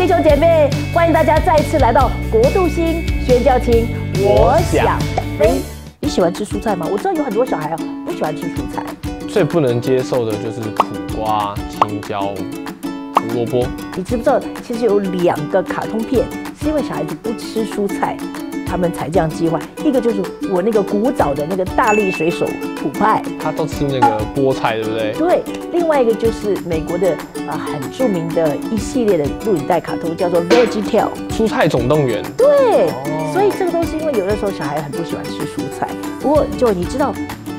弟兄姐妹，欢迎大家再次来到国度星宣教厅。我想飞。你喜欢吃蔬菜吗？我知道有很多小孩啊不喜欢吃蔬菜。最不能接受的就是苦瓜、青椒、胡萝卜。你知不知道，其实有两个卡通片是因为小孩子不吃蔬菜，他们才这样计划。一个就是我那个古早的那个大力水手普派，他都吃那个菠菜，对不对？对。另外一个就是美国的啊很著名的一系列的录影带卡通，叫做《Veggie Tale》蔬菜总动员。对。所以这个都是因为有的时候小孩很不喜欢吃蔬菜。不过就你知道，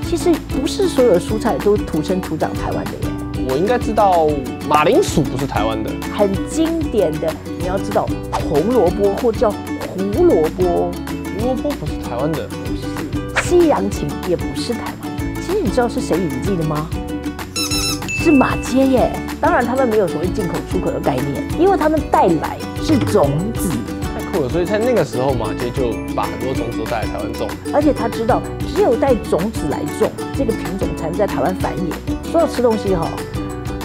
其实不是所有的蔬菜都土生土长台湾的耶。我应该知道马铃薯不是台湾的。很经典的，你要知道红萝卜或叫胡萝卜。胡萝卜不是台湾的，不是。西洋芹也不是台湾的。其实你知道是谁引进的吗？是马街耶。当然他们没有所谓进口出口的概念，因为他们带来是种子。太酷了所以在那个时候，马街就把很多种子都带来台湾种，而且他知道只有带种子来种这个品种，才能在台湾繁衍。说到吃东西哈，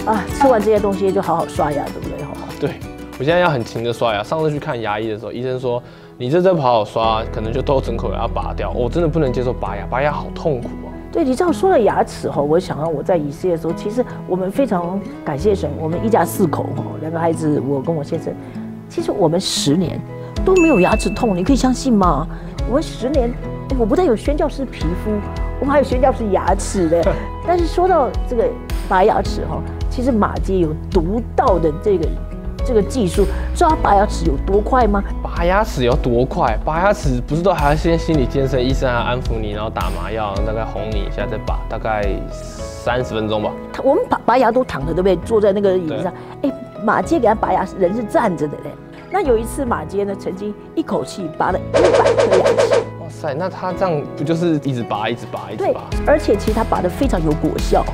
啊，吃完这些东西就好好刷牙，对不对哈？对，我现在要很勤的刷牙。上次去看牙医的时候，医生说你这真不好好刷，可能就都整口牙拔掉。我真的不能接受拔牙，拔牙好痛苦啊。对你这样说了牙齿哈，我想到我在以色列的时候，其实我们非常感谢神，我们一家四口哈，两个孩子，我跟我先生，其实我们十年。都没有牙齿痛，你可以相信吗？我们十年，我不但有宣教师皮肤，我们还有宣教师牙齿的。但是说到这个拔牙齿哈，其实马街有独到的这个这个技术，知道拔牙齿有多快吗？拔牙齿有多快？拔牙齿不是都还要先心理建设，医生还安抚你，然后打麻药，大概哄你一下再拔，大概三十分钟吧。我们拔拔牙都躺着，对不对？坐在那个椅子上。哎，马街给他拔牙，人是站着的嘞。那有一次，马街呢曾经一口气拔了一百颗牙齿。哇塞，那他这样不就是一直拔、一直拔、一直拔？对，而且其实他拔的非常有果效，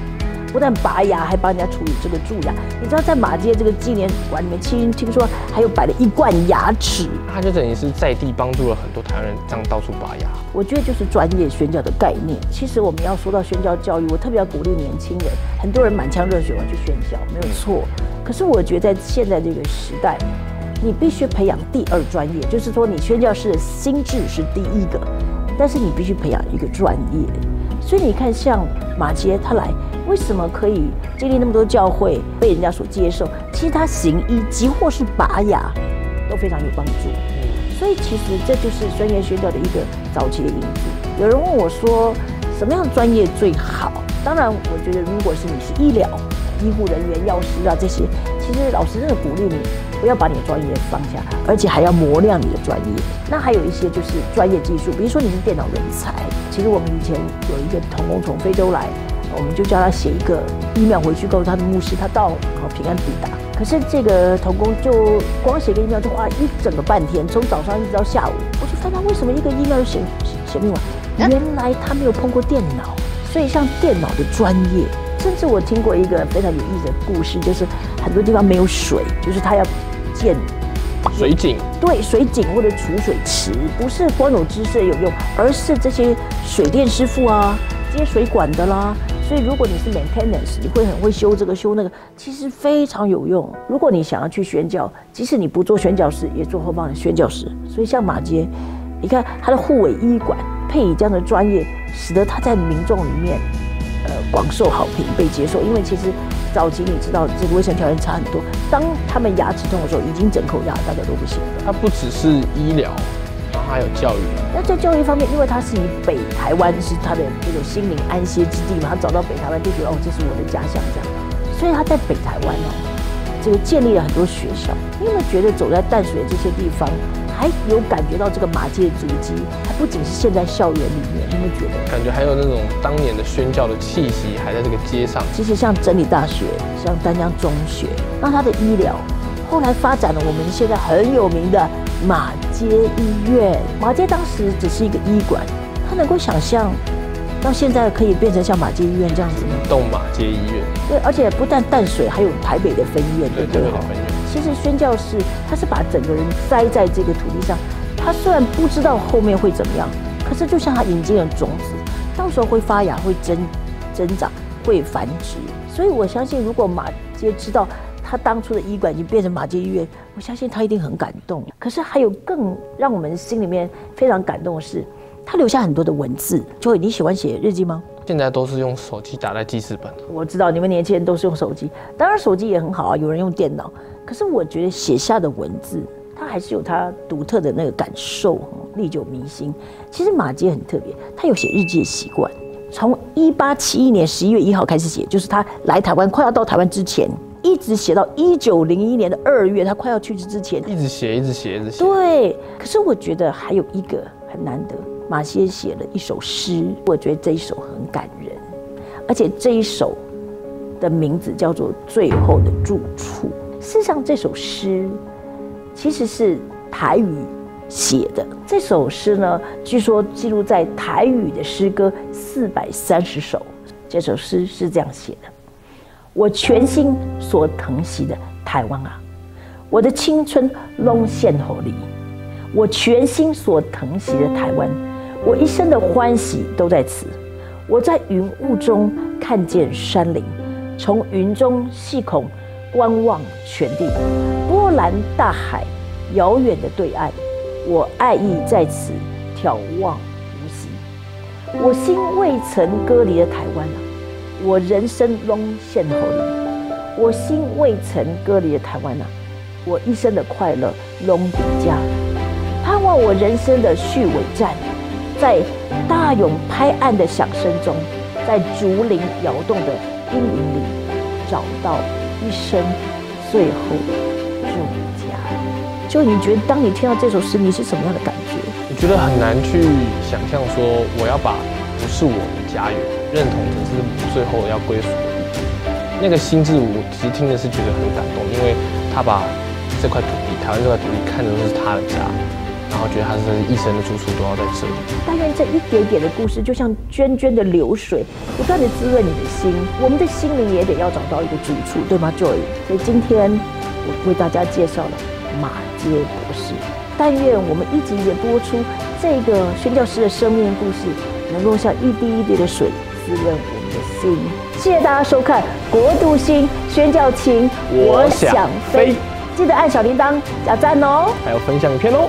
不但拔牙，还帮人家处理这个蛀牙。你知道在马街这个纪念馆里面，听听说还有摆了一罐牙齿。他就等于是在地帮助了很多台湾人，这样到处拔牙。我觉得就是专业宣教的概念。其实我们要说到宣教教育，我特别要鼓励年轻人。很多人满腔热血要去宣教，没有错。可是我觉得在现在这个时代。你必须培养第二专业，就是说你宣教师的心智是第一个，但是你必须培养一个专业。所以你看，像马杰他来，为什么可以经历那么多教会，被人家所接受？其实他行医，即或是拔牙，都非常有帮助。所以其实这就是专业宣教的一个早期的影子。有人问我说，什么样专业最好？当然，我觉得如果是你是医疗。医护人员、药师啊，这些其实老师真的鼓励你，不要把你的专业放下，而且还要磨亮你的专业。那还有一些就是专业技术，比如说你是电脑人才，其实我们以前有一个童工从非洲来，我们就叫他写一个 email 回去告诉他的牧师，他到好平安抵达。可是这个童工就光写个 email 就花一整个半天，从早上一直到下午。我就发现为什么一个 email 写写不完？原来他没有碰过电脑，所以像电脑的专业。甚至我听过一个非常有意思的故事，就是很多地方没有水，就是他要建水井，对，水井或者储水池，不是光有知识有用，而是这些水电师傅啊，接水管的啦。所以如果你是 maintenance，你会很会修这个修那个，其实非常有用。如果你想要去宣教，即使你不做宣教师，也做后方的宣教师。所以像马街，你看他的护卫医馆配以这样的专业，使得他在民众里面。呃，广受好评，被接受。因为其实早期你知道，这个卫生条件差很多。当他们牙齿痛的时候，已经整口牙，大家都不行了。它不只是医疗，然后还有教育。那在教育方面，因为它是以北台湾是他的这种心灵安歇之地嘛，他找到北台湾就觉得哦，这是我的家乡这样。所以他在北台湾哦，这个建立了很多学校。你有没有觉得走在淡水这些地方。还有感觉到这个马街的足迹，它不仅是现在校园里面，你会觉得感觉还有那种当年的宣教的气息还在这个街上。其实像真理大学、像丹江中学，那它的医疗后来发展了我们现在很有名的马街医院。马街当时只是一个医馆，他能够想象到现在可以变成像马街医院这样子吗？动马街医院。对，而且不但淡水，还有台北的分院，对不对？其实宣教士他是把整个人栽在这个土地上，他虽然不知道后面会怎么样，可是就像他引进了种子，到时候会发芽、会增增长、会繁殖。所以我相信，如果马街知道他当初的医馆已经变成马街医院，我相信他一定很感动。可是还有更让我们心里面非常感动的是，他留下很多的文字。就你喜欢写日记吗？现在都是用手机打在记事本。我知道你们年轻人都是用手机，当然手机也很好啊，有人用电脑。可是我觉得写下的文字，它还是有它独特的那个感受，历久弥新。其实马杰很特别，他有写日记的习惯，从一八七一年十一月一号开始写，就是他来台湾快要到台湾之前，一直写到一九零一年的二月，他快要去世之前，一直写，一直写，一直写。对。可是我觉得还有一个很难得。马歇写了一首诗，我觉得这一首很感人，而且这一首的名字叫做《最后的住处》。事实上，这首诗其实是台语写的。这首诗呢，据说记录在台语的诗歌四百三十首。这首诗是这样写的：我全心所疼惜的台湾啊，我的青春拢献给你；我全心所疼惜的台湾。我一生的欢喜都在此。我在云雾中看见山林，从云中细孔观望全地，波澜大海，遥远的对岸，我爱意在此眺望无息。我心未曾割离的台湾啊，我人生拢献给你。我心未曾割离的台湾啊，我一生的快乐拢抵家。盼望我人生的续尾站。在大涌拍岸的响声中，在竹林摇动的阴影里，找到一生最后的住家。就你觉得，当你听到这首诗，你是什么样的感觉？我觉得很难去想象说，我要把不是我的家园认同成是最后要归属的地方。那个心智，我其实听的是觉得很感动，因为他把这块土地，台湾这块土地，看成是他的家。然后觉得他是一生的住处都要在这里。但愿这一点点的故事，就像涓涓的流水，不断的滋润你的心。我们的心灵也得要找到一个住处，对吗，Joy？所以今天我为大家介绍了马街博士。但愿我们一集一集播出这个宣教师的生命故事，能够像一滴一滴的水滋润我们的心。谢谢大家收看《国度心宣教情》，我想飞。记得按小铃铛加赞哦，还有分享影片哦。